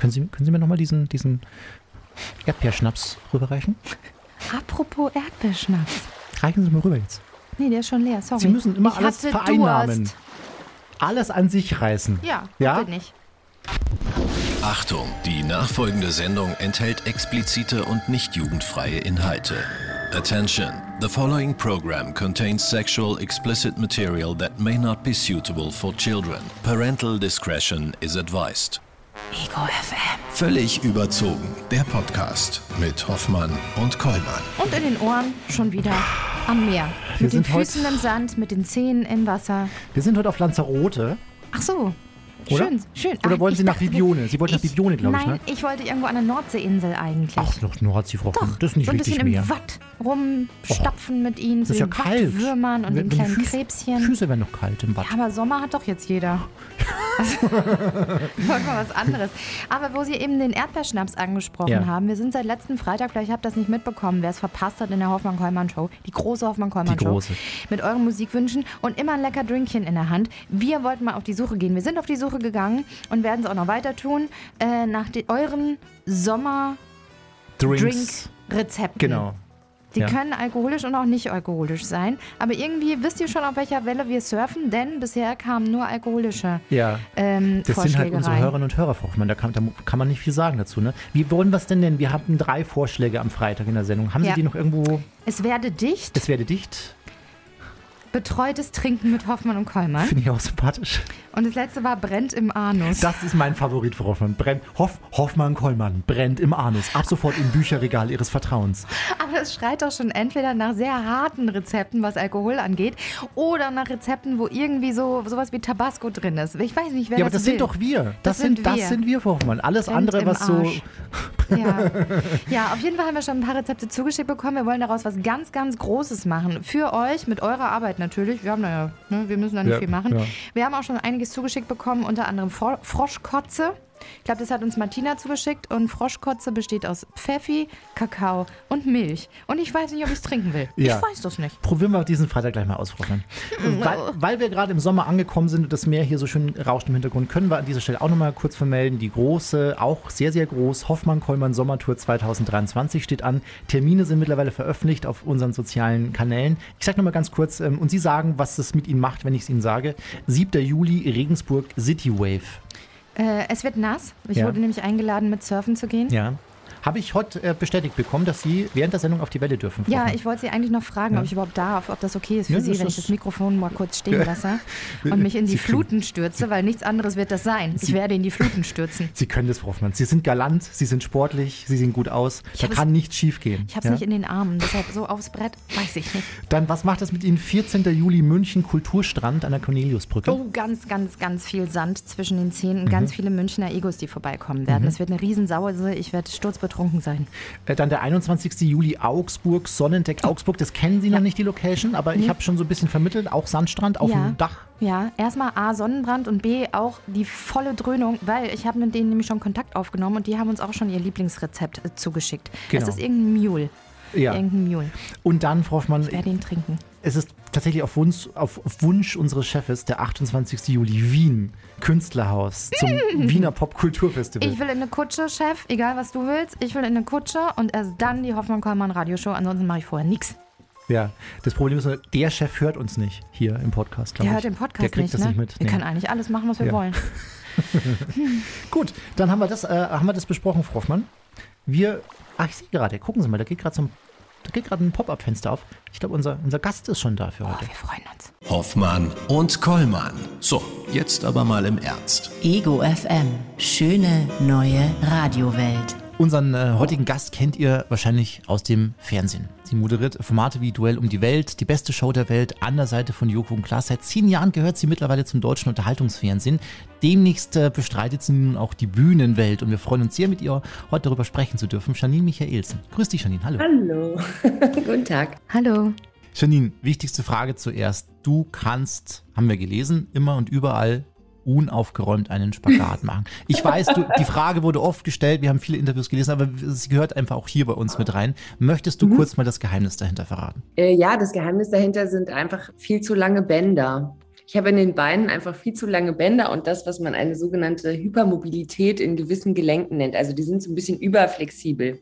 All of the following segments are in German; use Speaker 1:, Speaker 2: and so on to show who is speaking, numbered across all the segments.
Speaker 1: Können Sie, können Sie mir nochmal diesen, diesen Erdbeerschnaps rüberreichen?
Speaker 2: Apropos Erdbeerschnaps.
Speaker 1: Reichen Sie mir rüber jetzt.
Speaker 2: Nee, der ist schon leer, sorry.
Speaker 1: Sie müssen immer
Speaker 2: ich
Speaker 1: alles vereinnahmen.
Speaker 2: Durst.
Speaker 1: Alles an sich reißen.
Speaker 2: Ja,
Speaker 1: Ja?
Speaker 2: nicht.
Speaker 3: Achtung, die nachfolgende Sendung enthält explizite und nicht jugendfreie Inhalte. Attention, the following program contains sexual explicit material that may not be suitable for children. Parental discretion is advised.
Speaker 2: Ego FM.
Speaker 3: Völlig überzogen, der Podcast mit Hoffmann und Kollmann.
Speaker 2: Und in den Ohren schon wieder am Meer.
Speaker 1: Wir
Speaker 2: mit den Füßen im Sand, mit den Zähnen im Wasser.
Speaker 1: Wir sind heute auf Lanzarote.
Speaker 2: Ach so.
Speaker 1: Oder?
Speaker 2: Schön, schön.
Speaker 1: Oder
Speaker 2: Ah,
Speaker 1: wollen
Speaker 2: ich
Speaker 1: Sie nach
Speaker 2: dachte,
Speaker 1: Bibione? Sie wollten nach Bibione, glaube ich,
Speaker 2: Nein,
Speaker 1: ne?
Speaker 2: ich wollte irgendwo an der Nordseeinsel eigentlich.
Speaker 1: Ach, noch Nordsee, Frau
Speaker 2: Doch.
Speaker 1: Das ist nicht
Speaker 2: so ein bisschen
Speaker 1: mehr.
Speaker 2: im Watt rumstapfen mit ihnen,
Speaker 1: Das
Speaker 2: so
Speaker 1: ist ja
Speaker 2: den
Speaker 1: kalt.
Speaker 2: Wattwürmern und
Speaker 1: Wenn-
Speaker 2: den kleinen
Speaker 1: Füße-
Speaker 2: Krebschen.
Speaker 1: Füße werden noch kalt im Watt.
Speaker 2: Ja, aber Sommer hat doch jetzt jeder. Also, wollen wir was anderes. Aber wo Sie eben den Erdbeerschnaps angesprochen
Speaker 1: Ja.
Speaker 2: haben, wir sind seit letzten Freitag, vielleicht habt ihr das nicht mitbekommen, wer es verpasst hat in der Hoffmann-Kollmann-Show, die große Hoffmann-Kollmann-Show. Mit euren Musikwünschen und immer ein lecker Drinkchen in der Hand. Wir wollten mal auf die Suche gehen. Wir sind auf die Suche gegangen und werden es auch noch weiter tun, äh, nach den, euren. Sommer-Drink-Rezepten.
Speaker 1: Genau.
Speaker 2: Die
Speaker 1: Ja.
Speaker 2: können alkoholisch und auch nicht alkoholisch sein. Aber irgendwie wisst ihr schon, auf welcher Welle wir surfen, denn bisher kamen nur alkoholische
Speaker 1: Ja.
Speaker 2: ähm,
Speaker 1: Das sind halt
Speaker 2: Vorschläge
Speaker 1: unsere
Speaker 2: rein.
Speaker 1: Hörerinnen und Hörer, Frau Hoffmann. Da kann, da kann man nicht viel sagen dazu. Ne? Wie wollen wir es denn nennen? Wir hatten drei Vorschläge am Freitag in der Sendung. Haben
Speaker 2: Ja.
Speaker 1: Sie die noch irgendwo?
Speaker 2: Es werde dicht,
Speaker 1: Es werde dicht.
Speaker 2: Betreutes Trinken mit Hoffmann und Kollmann.
Speaker 1: Finde ich auch sympathisch.
Speaker 2: Und das letzte war brennt im Anus.
Speaker 1: Das ist mein Favorit, Frau Hoffmann. Brennt, Hoff, Hoffmann Kollmann brennt im Anus. Ab sofort im Bücherregal Ihres Vertrauens.
Speaker 2: Aber es schreit doch schon entweder nach sehr harten Rezepten, was Alkohol angeht, oder nach Rezepten, wo irgendwie so sowas wie Tabasco drin ist. Ich weiß nicht, wer
Speaker 1: ja, aber
Speaker 2: das
Speaker 1: das
Speaker 2: will.
Speaker 1: sind doch wir. Das,
Speaker 2: Das
Speaker 1: sind,
Speaker 2: sind
Speaker 1: das
Speaker 2: wir.
Speaker 1: sind wir, Frau Hoffmann. Alles
Speaker 2: Brennt
Speaker 1: andere, was so.
Speaker 2: Ja. ja, auf jeden Fall haben wir schon ein paar Rezepte zugeschickt bekommen. Wir wollen daraus was ganz, ganz Großes machen. Für euch, mit eurer Arbeit natürlich. Wir haben da ja, ne, wir müssen da nicht
Speaker 1: Ja,
Speaker 2: viel machen.
Speaker 1: ja.
Speaker 2: Wir haben auch schon einiges zugeschickt bekommen, unter anderem Fro Froschkotze. Ich glaube, das hat uns Martina zugeschickt. Und Froschkotze besteht aus Pfeffi, Kakao und Milch. Und ich weiß nicht, ob ich es trinken will.
Speaker 1: Ja.
Speaker 2: Ich weiß das nicht.
Speaker 1: Probieren wir diesen Freitag gleich mal aus, Hoffmann. Weil, weil wir gerade im Sommer angekommen sind und das Meer hier so schön rauscht im Hintergrund, können wir an dieser Stelle auch nochmal kurz vermelden. Die große, auch sehr, sehr groß, Hoffmann-Kollmann Sommertour 2023 steht an. Termine sind mittlerweile veröffentlicht auf unseren sozialen Kanälen. Ich sage nochmal ganz kurz, ähm, und Sie sagen, was es mit Ihnen macht, wenn ich es Ihnen sage. 7. Juli, Regensburg, City Wave.
Speaker 2: Äh, es wird nass. Ich
Speaker 1: Ja.
Speaker 2: wurde nämlich eingeladen, mit surfen zu gehen.
Speaker 1: Ja. Habe ich heute äh, bestätigt bekommen, dass Sie während der Sendung auf die Welle dürfen.
Speaker 2: Ja, ich wollte Sie eigentlich noch fragen, ob ich überhaupt darf, ob das okay ist für
Speaker 1: Ja,
Speaker 2: Sie, wenn ich das Mikrofon mal kurz stehen lasse und mich in die
Speaker 1: Sie
Speaker 2: Fluten stürze, weil nichts anderes wird das sein. Ich werde in die Fluten stürzen.
Speaker 1: Sie können das, Frau Hoffmann. Sie sind galant, Sie sind sportlich, Sie sehen gut aus. da
Speaker 2: hab es-
Speaker 1: kann nichts schief gehen.
Speaker 2: Ich habe es nicht in den Armen, deshalb so aufs Brett, weiß ich nicht.
Speaker 1: Dann, was macht das mit Ihnen? 14. Juli München Kulturstrand an der Corneliusbrücke.
Speaker 2: Oh, ganz, ganz, ganz viel Sand zwischen den Zähnen
Speaker 1: Mhm.
Speaker 2: ganz viele Münchner Egos, die vorbeikommen werden. Es wird eine Riesensause, ich werde sturzbetrunken sein.
Speaker 1: Äh, Dann der 21. Juli Augsburg, Sonnendeck Augsburg. Das kennen Sie noch nicht, die Location, aber ich habe schon so ein bisschen vermittelt. Auch Sandstrand auf
Speaker 2: Ja.
Speaker 1: dem Dach.
Speaker 2: Ja, erstmal A, Sonnenbrand und B, auch die volle Dröhnung, weil ich habe mit denen nämlich schon Kontakt aufgenommen und die haben uns auch schon ihr Lieblingsrezept äh, zugeschickt.
Speaker 1: Genau.
Speaker 2: Es ist irgendein Mule.
Speaker 1: Ja.
Speaker 2: Irgendein Mule.
Speaker 1: Und dann, Frau Hoffmann,
Speaker 2: Ich werde ihn trinken.
Speaker 1: es ist tatsächlich auf Wunsch, auf, Wunsch unseres Chefes der 28. Juli Wien, Künstlerhaus zum Wiener Popkulturfestival.
Speaker 2: Ich will in eine Kutsche, Chef, egal was du willst. Ich will in eine Kutsche und erst dann die Hoffmann-Kollmann-Radioshow. Ansonsten mache ich vorher nichts.
Speaker 1: Ja, das Problem ist, der Chef hört uns nicht hier im Podcast, glaube
Speaker 2: Der
Speaker 1: ich.
Speaker 2: hört den Podcast
Speaker 1: Der kriegt
Speaker 2: nicht,
Speaker 1: das
Speaker 2: ne?
Speaker 1: nicht mit.
Speaker 2: Wir
Speaker 1: Nee.
Speaker 2: können eigentlich alles machen, was wir
Speaker 1: Ja.
Speaker 2: wollen.
Speaker 1: Gut, dann haben wir das, äh, haben wir das besprochen, Frau Hoffmann. Wir, ach, ich sehe gerade, gucken Sie mal, da geht gerade so ein, da geht gerade ein Pop-up-Fenster auf. Ich glaube, unser, unser Gast ist schon da für
Speaker 2: Oh,
Speaker 1: heute.
Speaker 2: wir freuen uns.
Speaker 3: Hoffmann und Kollmann. So, jetzt aber mal im Ernst.
Speaker 4: Ego FM. Schöne neue Radiowelt.
Speaker 1: Unseren äh, heutigen Gast kennt ihr wahrscheinlich aus dem Fernsehen. Sie moderiert Formate wie Duell um die Welt, die beste Show der Welt, an der Seite von Joko und Klaas. Seit zehn Jahren gehört sie mittlerweile zum deutschen Unterhaltungsfernsehen. Demnächst äh, bestreitet sie nun auch die Bühnenwelt und wir freuen uns sehr, mit ihr heute darüber sprechen zu dürfen. Janine Michaelsen. Grüß dich, Janine. Hallo.
Speaker 5: Hallo, guten Tag.
Speaker 2: Hallo.
Speaker 1: Janine, wichtigste Frage zuerst. Du kannst, haben wir gelesen, immer und überall unaufgeräumt einen Spagat machen. Ich weiß, du, die Frage wurde oft gestellt, wir haben viele Interviews gelesen, aber sie gehört einfach auch hier bei uns mit rein. Möchtest du
Speaker 5: Mhm.
Speaker 1: kurz mal das Geheimnis dahinter verraten?
Speaker 5: Äh, ja, das Geheimnis dahinter sind einfach viel zu lange Bänder. Ich habe in den Beinen einfach viel zu lange Bänder und das, was man eine sogenannte Hypermobilität in gewissen Gelenken nennt. Also die sind so ein bisschen überflexibel.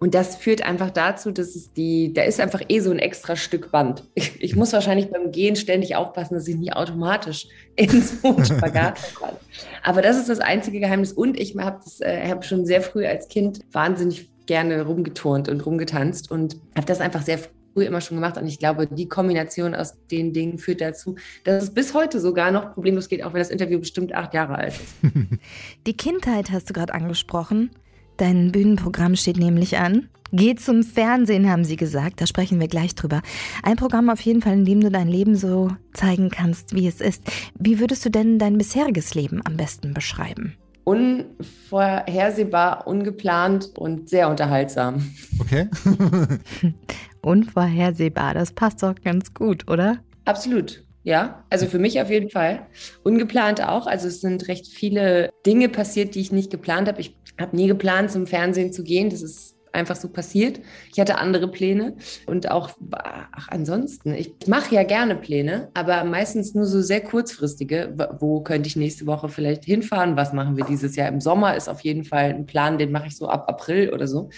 Speaker 5: Und das führt einfach dazu, dass es die, da ist einfach eh so ein extra Stück Band. Ich, ich muss wahrscheinlich beim Gehen ständig aufpassen, dass ich nicht automatisch in so einen Spagat falle. Aber das ist das einzige Geheimnis. Und ich habe äh, hab schon sehr früh als Kind wahnsinnig gerne rumgeturnt und rumgetanzt und habe das einfach sehr früh immer schon gemacht. Und ich glaube, die Kombination aus den Dingen führt dazu, dass es bis heute sogar noch problemlos geht, auch wenn das Interview bestimmt acht Jahre alt ist.
Speaker 2: Die Kindheit hast du gerade angesprochen. Dein Bühnenprogramm steht nämlich an. Geh zum Fernsehen, haben sie gesagt. Da sprechen wir gleich drüber. Ein Programm auf jeden Fall, in dem du dein Leben so zeigen kannst, wie es ist. Wie würdest du denn dein bisheriges Leben am besten beschreiben?
Speaker 5: Unvorhersehbar, ungeplant und sehr unterhaltsam.
Speaker 1: Okay.
Speaker 2: Unvorhersehbar, das passt doch ganz gut, oder?
Speaker 5: Absolut. Ja, also für mich auf jeden Fall. Ungeplant auch. Also es sind recht viele Dinge passiert, die ich nicht geplant habe. Ich habe nie geplant, zum Fernsehen zu gehen. Das ist einfach so passiert. Ich hatte andere Pläne und auch ach, ansonsten, ich mache ja gerne Pläne, aber meistens nur so sehr kurzfristige. Wo könnte ich nächste Woche vielleicht hinfahren? Was machen wir dieses Jahr? Im Sommer ist auf jeden Fall ein Plan, den mache ich so ab April oder so.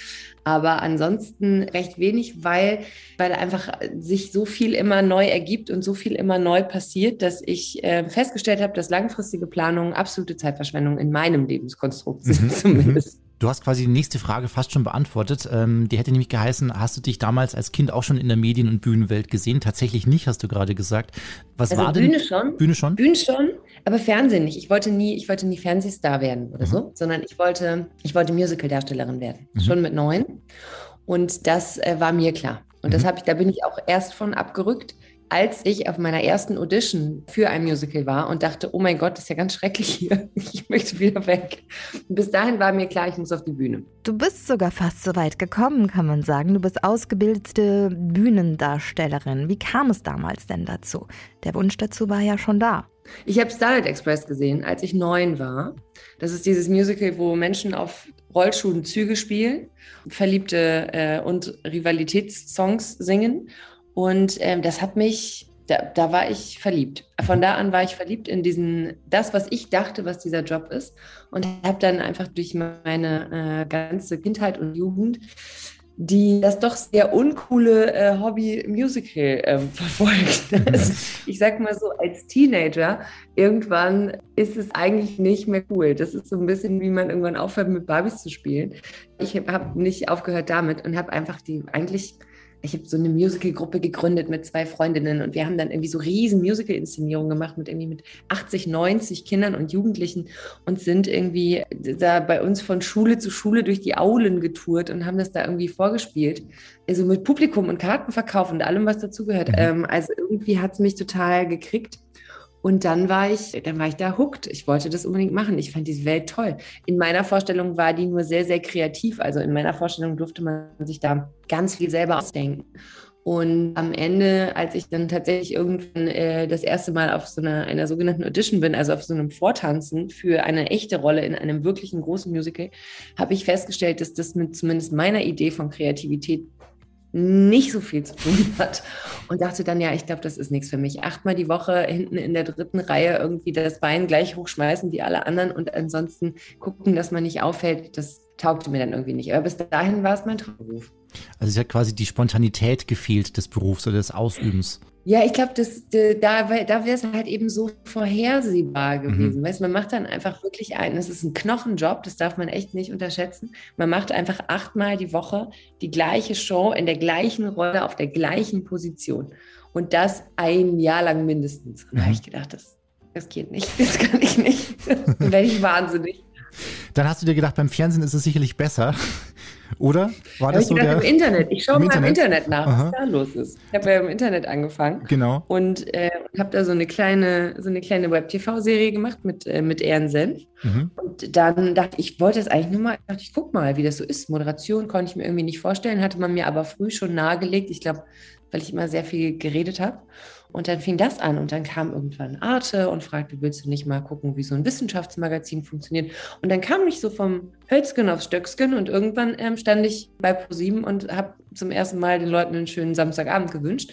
Speaker 5: Aber ansonsten recht wenig, weil, weil einfach sich so viel immer neu ergibt und so viel immer neu passiert, dass ich äh, festgestellt habe, dass langfristige Planungen absolute Zeitverschwendung in meinem Lebenskonstrukt sind, mhm. zumindest.
Speaker 1: Du hast quasi die nächste Frage fast schon beantwortet. Ähm, die hätte nämlich geheißen, hast du dich damals als Kind auch schon in der Medien- und Bühnenwelt gesehen? Tatsächlich nicht, hast du gerade gesagt. Was
Speaker 5: also
Speaker 1: war
Speaker 5: Bühne
Speaker 1: denn?
Speaker 5: schon.
Speaker 1: Bühne schon?
Speaker 5: Bühne schon, aber Fernsehen nicht. Ich wollte nie, ich wollte nie Fernsehstar werden oder mhm. so, sondern ich wollte, ich wollte Musicaldarstellerin werden. Mhm. Schon mit neun. Und das äh, war mir klar. Und mhm. das habe ich, da bin ich auch erst von abgerückt als ich auf meiner ersten Audition für ein Musical war und dachte, oh mein Gott, das ist ja ganz schrecklich hier. Ich möchte wieder weg. Bis dahin war mir klar, ich muss auf die Bühne.
Speaker 2: Du bist sogar fast so weit gekommen, kann man sagen. Du bist ausgebildete Bühnendarstellerin. Wie kam es damals denn dazu? Der Wunsch dazu war ja schon da.
Speaker 5: Ich habe Starlight Express gesehen, als ich neun war. Das ist dieses Musical, wo Menschen auf Rollschuhen Züge spielen, Verliebte äh, und Rivalitätssongs singen. Und ähm, das hat mich, da, da, war ich verliebt. Von da an war ich verliebt in diesen, das, was ich dachte, was dieser Job ist. Und habe dann einfach durch meine äh, ganze Kindheit und Jugend die das doch sehr uncoole äh, Hobby Musical ähm, verfolgt. Also, ich sag mal so, als Teenager, irgendwann ist es eigentlich nicht mehr cool. Das ist so ein bisschen, wie man irgendwann aufhört, mit Barbies zu spielen. Ich habe nicht aufgehört damit und habe einfach die eigentlich ich habe so eine Musical-Gruppe gegründet mit zwei Freundinnen und wir haben dann irgendwie so riesen Musical-Inszenierungen gemacht mit irgendwie mit 80, 90 Kindern und Jugendlichen und sind irgendwie da bei uns von Schule zu Schule durch die Aulen getourt und haben das da irgendwie vorgespielt. Also mit Publikum und Kartenverkauf und allem, was dazugehört. Mhm. Ähm, also irgendwie hat es mich total gekriegt. Und dann war ich, dann war ich da hooked. Ich wollte das unbedingt machen. Ich fand diese Welt toll. In meiner Vorstellung war die nur sehr, sehr kreativ. Also in meiner Vorstellung durfte man sich da ganz viel selber ausdenken. Und am Ende, als ich dann tatsächlich irgendwann äh, das erste Mal auf so einer, einer sogenannten Audition bin, also auf so einem Vortanzen für eine echte Rolle in einem wirklichen großen Musical, habe ich festgestellt, dass das mit zumindest meiner Idee von Kreativität nicht so viel zu tun hat und dachte dann, ja, ich glaube, das ist nichts für mich. Achtmal die Woche hinten in der dritten Reihe irgendwie das Bein gleich hochschmeißen wie alle anderen und ansonsten gucken, dass man nicht auffällt, das taugte mir dann irgendwie nicht. Aber bis dahin war es mein Traumberuf.
Speaker 1: Also es hat quasi die Spontanität gefehlt des Berufs oder des Ausübens.
Speaker 5: Ja, ich glaube, da, da wäre es halt eben so vorhersehbar mhm. gewesen. Mhm. Weißt, man macht dann einfach wirklich einen, das ist ein Knochenjob, das darf man echt nicht unterschätzen. Man macht einfach achtmal die Woche die gleiche Show in der gleichen Rolle, auf der gleichen Position. Und das ein Jahr lang mindestens. Und da habe mhm. ich gedacht, das, das geht nicht, das kann ich nicht. dann werde ich wahnsinnig.
Speaker 1: Dann hast du dir gedacht, beim Fernsehen ist es sicherlich besser. Oder?
Speaker 5: War das ich so gedacht, der, im Internet. Ich schaue mal Internet? im Internet nach, Aha. was da los ist. Ich habe ja im Internet angefangen.
Speaker 1: Genau.
Speaker 5: Und äh, habe da so eine kleine, so eine kleine Web-TV-Serie gemacht mit, äh, mit Ehren Senf. Mhm. Und dann dachte ich, ich wollte das eigentlich nur mal, dachte ich, guck mal, wie das so ist. Moderation konnte ich mir irgendwie nicht vorstellen, hatte man mir aber früh schon nahegelegt. Ich glaube, weil ich immer sehr viel geredet habe. Und dann fing das an und dann kam irgendwann Arte und fragte, willst du nicht mal gucken, wie so ein Wissenschaftsmagazin funktioniert? Und dann kam ich so vom Hölzgen aufs Stöcksken und irgendwann ähm, stand ich bei ProSieben und habe zum ersten Mal den Leuten einen schönen Samstagabend gewünscht.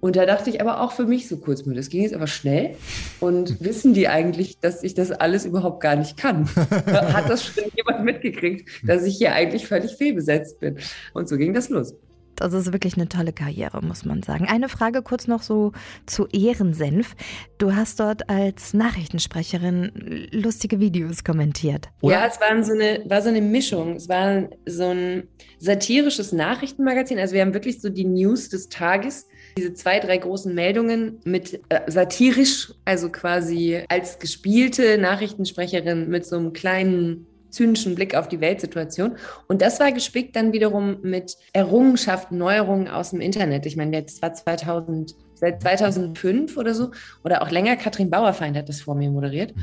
Speaker 5: Und da dachte ich aber auch für mich so kurz mir, das ging jetzt aber schnell. Und wissen die eigentlich, dass ich das alles überhaupt gar nicht kann? Hat das schon jemand mitgekriegt, dass ich hier eigentlich völlig fehlbesetzt bin? Und so ging das los.
Speaker 2: Das ist wirklich eine tolle Karriere, muss man sagen. Eine Frage kurz noch so zu Ehrensenf. Du hast dort als Nachrichtensprecherin lustige Videos kommentiert.
Speaker 5: Oder? Ja, es war so, eine, war so eine Mischung. Es war so ein satirisches Nachrichtenmagazin. Also wir haben wirklich so die News des Tages diese zwei, drei großen Meldungen mit äh, satirisch, also quasi als gespielte Nachrichtensprecherin mit so einem kleinen zynischen Blick auf die Weltsituation. Und das war gespickt dann wiederum mit Errungenschaften, Neuerungen aus dem Internet. Ich meine, das war 2000, seit 2005 oder so oder auch länger. Katrin Bauerfeind hat das vor mir moderiert.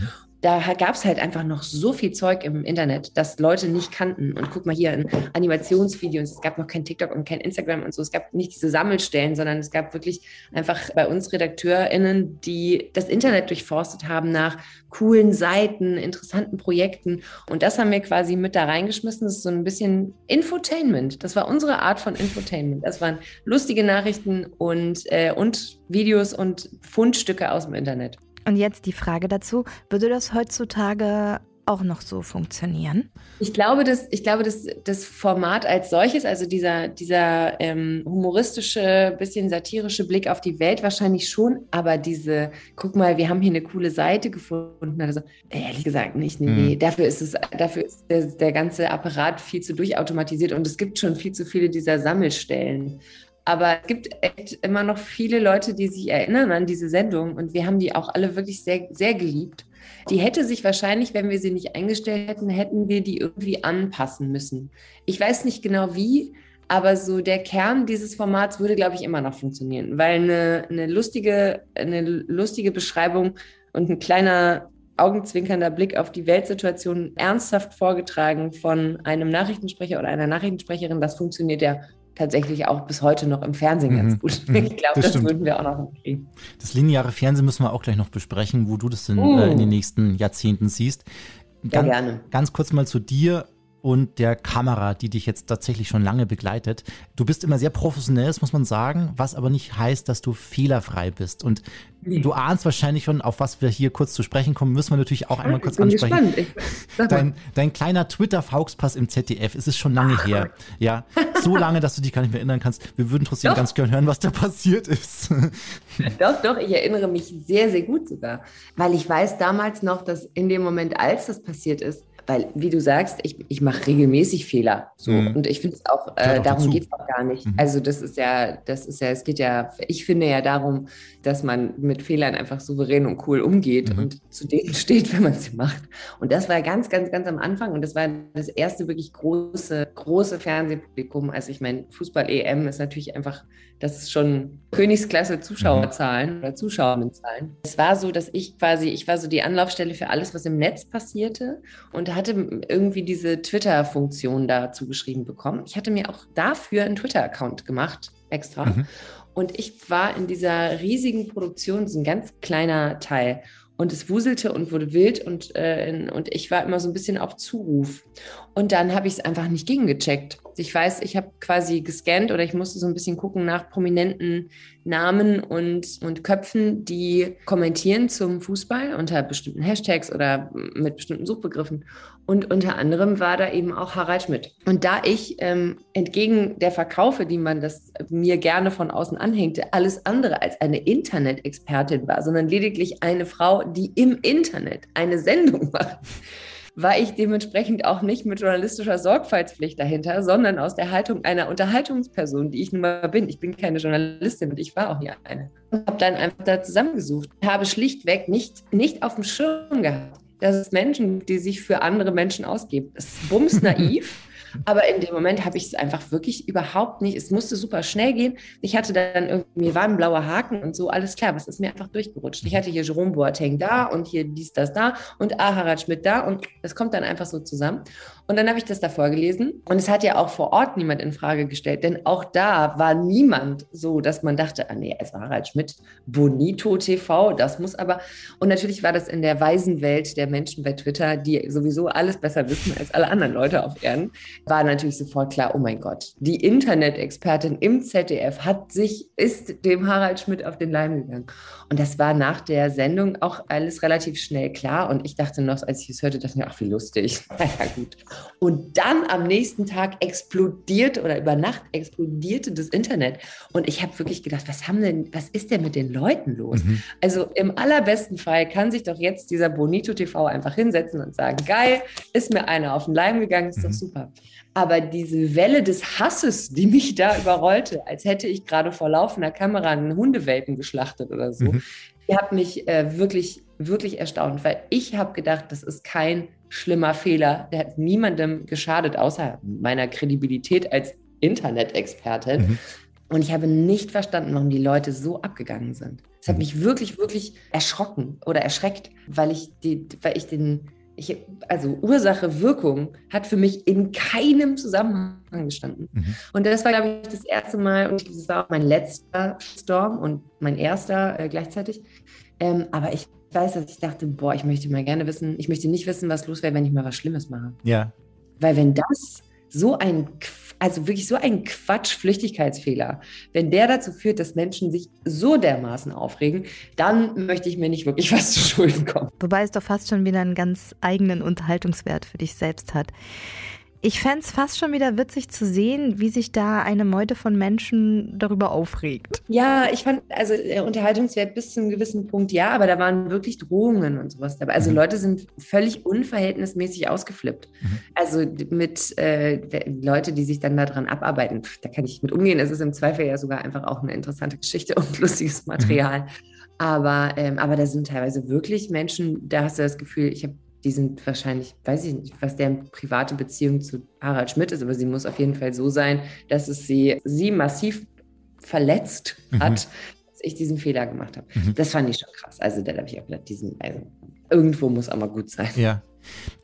Speaker 5: Da gab es halt einfach noch so viel Zeug im Internet, das Leute nicht kannten. Und guck mal hier, in Animationsvideos, es gab noch kein TikTok und kein Instagram und so. Es gab nicht diese Sammelstellen, sondern es gab wirklich einfach bei uns RedakteurInnen, die das Internet durchforstet haben nach coolen Seiten, interessanten Projekten. Und das haben wir quasi mit da reingeschmissen. Das ist so ein bisschen Infotainment. Das war unsere Art von Infotainment. Das waren lustige Nachrichten und, äh, und Videos und Fundstücke aus dem Internet.
Speaker 2: Und jetzt die Frage dazu, würde das heutzutage auch noch so funktionieren?
Speaker 5: Ich glaube, dass, ich glaube, dass das Format als solches, also dieser, dieser ähm, humoristische, bisschen satirische Blick auf die Welt wahrscheinlich schon, aber diese, guck mal, wir haben hier eine coole Seite gefunden. Also, ehrlich gesagt nicht. Nee, mhm. dafür ist es, dafür ist der, der ganze Apparat viel zu durchautomatisiert und es gibt schon viel zu viele dieser Sammelstellen. Aber es gibt echt immer noch viele Leute, die sich erinnern an diese Sendung und wir haben die auch alle wirklich sehr, sehr geliebt. Die hätte sich wahrscheinlich, wenn wir sie nicht eingestellt hätten, hätten wir die irgendwie anpassen müssen. Ich weiß nicht genau wie, aber so der Kern dieses Formats würde, glaube ich, immer noch funktionieren, weil eine, eine, lustige, eine lustige Beschreibung und ein kleiner augenzwinkernder Blick auf die Weltsituation ernsthaft vorgetragen von einem Nachrichtensprecher oder einer Nachrichtensprecherin, das funktioniert ja tatsächlich auch bis heute noch im Fernsehen mhm. ganz gut. Mhm. Ich glaube, das, das würden wir auch noch hinkriegen.
Speaker 1: Das lineare Fernsehen müssen wir auch gleich noch besprechen, wo du das in, uh. äh, in den nächsten Jahrzehnten siehst. Ganz, gerne. ganz kurz mal zu dir und der Kamera, die dich jetzt tatsächlich schon lange begleitet. Du bist immer sehr professionell, das muss man sagen, was aber nicht heißt, dass du fehlerfrei bist. Und nee. du ahnst wahrscheinlich schon, auf was wir hier kurz zu sprechen kommen, müssen wir natürlich auch einmal kurz ansprechen. Ich, dein, dein, kleiner Twitter-Fauxpass im ZDF, es ist schon lange Ach. her. Ja, so lange, dass du dich gar nicht mehr erinnern kannst. Wir würden trotzdem doch. ganz gern hören, was da passiert ist.
Speaker 5: Doch, doch, ich erinnere mich sehr, sehr gut sogar. Weil ich weiß damals noch, dass in dem Moment, als das passiert ist, weil, wie du sagst, ich, ich mache regelmäßig Fehler. So. Mhm. Und ich finde es auch, äh, darum geht es auch gar nicht. Mhm. Also das ist ja, das ist ja, es geht ja, ich finde ja darum, dass man mit Fehlern einfach souverän und cool umgeht mhm. und zu denen steht, wenn man sie macht. Und das war ganz, ganz, ganz am Anfang und das war das erste wirklich große, große Fernsehpublikum. Also ich meine, Fußball-EM ist natürlich einfach, das ist schon Königsklasse Zuschauerzahlen oder Zuschauerinnenzahlen. Es war so, dass ich quasi, ich war so die Anlaufstelle für alles, was im Netz passierte und hatte irgendwie diese Twitter-Funktion dazu geschrieben bekommen. Ich hatte mir auch dafür einen Twitter-Account gemacht, extra. Mhm. Und ich war in dieser riesigen Produktion so ein ganz kleiner Teil. Und es wuselte und wurde wild und, äh, und ich war immer so ein bisschen auf Zuruf. Und dann habe ich es einfach nicht gegengecheckt. Ich weiß, ich habe quasi gescannt oder ich musste so ein bisschen gucken nach prominenten Namen und, und Köpfen, die kommentieren zum Fußball unter bestimmten Hashtags oder mit bestimmten Suchbegriffen. Und unter anderem war da eben auch Harald Schmidt. Und da ich ähm, entgegen der Verkaufe, die man das mir gerne von außen anhängte, alles andere als eine Internet-Expertin war, sondern lediglich eine Frau, die im Internet eine Sendung macht, war ich dementsprechend auch nicht mit journalistischer Sorgfaltspflicht dahinter, sondern aus der Haltung einer Unterhaltungsperson, die ich nun mal bin. Ich bin keine Journalistin und ich war auch hier eine. Und habe dann einfach da zusammengesucht, habe schlichtweg nicht, nicht auf dem Schirm gehabt, dass es Menschen gibt, die sich für andere Menschen ausgeben. Das ist bums naiv. Aber in dem Moment habe ich es einfach wirklich überhaupt nicht. Es musste super schnell gehen. Ich hatte dann irgendwie, mir war ein blauer Haken und so, alles klar, was ist mir einfach durchgerutscht. Ich hatte hier Jerome Boateng da und hier dies, das da und A. Harald Schmidt da und das kommt dann einfach so zusammen. Und dann habe ich das da vorgelesen und es hat ja auch vor Ort niemand in Frage gestellt, denn auch da war niemand so, dass man dachte, ah nee, es war Harald Schmidt, Bonito TV, das muss aber. Und natürlich war das in der weisen Welt der Menschen bei Twitter, die sowieso alles besser wissen als alle anderen Leute auf Erden, war natürlich sofort klar, oh mein Gott, die Internet-Expertin im ZDF hat sich, ist dem Harald Schmidt auf den Leim gegangen. Und das war nach der Sendung auch alles relativ schnell klar. Und ich dachte noch, als ich es hörte, dachte ich mir, ach, wie lustig. Naja, gut. Und dann am nächsten Tag explodierte oder über Nacht explodierte das Internet. Und ich habe wirklich gedacht, was haben denn, was ist denn mit den Leuten los? Mhm. Also im allerbesten Fall kann sich doch jetzt dieser Bonito TV einfach hinsetzen und sagen, geil, ist mir einer auf den Leim gegangen, ist mhm. doch super. Aber diese Welle des Hasses, die mich da überrollte, als hätte ich gerade vor laufender Kamera einen Hundewelpen geschlachtet oder so, mhm. die hat mich äh, wirklich, wirklich erstaunt, weil ich habe gedacht, das ist kein schlimmer Fehler. Der hat niemandem geschadet, außer meiner Kredibilität als Internet-Expertin. Mhm. Und ich habe nicht verstanden, warum die Leute so abgegangen sind. Es hat mhm. mich wirklich, wirklich erschrocken oder erschreckt, weil ich, die, weil ich den, ich, also Ursache, Wirkung hat für mich in keinem Zusammenhang gestanden. Mhm. Und das war, glaube ich, das erste Mal, und das war auch mein letzter Storm und mein erster äh, gleichzeitig. Ähm, aber ich weiß, dass ich dachte, boah, ich möchte mal gerne wissen, ich möchte nicht wissen, was los wäre, wenn ich mal was Schlimmes mache.
Speaker 1: Ja.
Speaker 5: Weil wenn das so ein, also wirklich so ein Quatsch, Flüchtigkeitsfehler, wenn der dazu führt, dass Menschen sich so dermaßen aufregen, dann möchte ich mir nicht wirklich was zu Schulden kommen.
Speaker 2: Wobei es doch fast schon wieder einen ganz eigenen Unterhaltungswert für dich selbst hat. Ich fände es fast schon wieder witzig zu sehen, wie sich da eine Meute von Menschen darüber aufregt.
Speaker 5: Ja, ich fand, also der Unterhaltungswert bis zu einem gewissen Punkt ja, aber da waren wirklich Drohungen und sowas dabei. Also mhm. Leute sind völlig unverhältnismäßig ausgeflippt. Mhm. Also mit äh, Leute, die sich dann daran abarbeiten, da kann ich mit umgehen. Es ist im Zweifel ja sogar einfach auch eine interessante Geschichte und lustiges Material. Mhm. Aber, ähm, aber da sind teilweise wirklich Menschen, da hast du das Gefühl, ich habe die sind wahrscheinlich, weiß ich nicht, was deren private Beziehung zu Harald Schmidt ist, aber sie muss auf jeden Fall so sein, dass es sie, sie massiv verletzt mhm. hat, dass ich diesen Fehler gemacht habe. Mhm. Das fand ich schon krass. Also da habe ich auch gedacht, diesen, also irgendwo muss aber gut sein.
Speaker 1: Ja.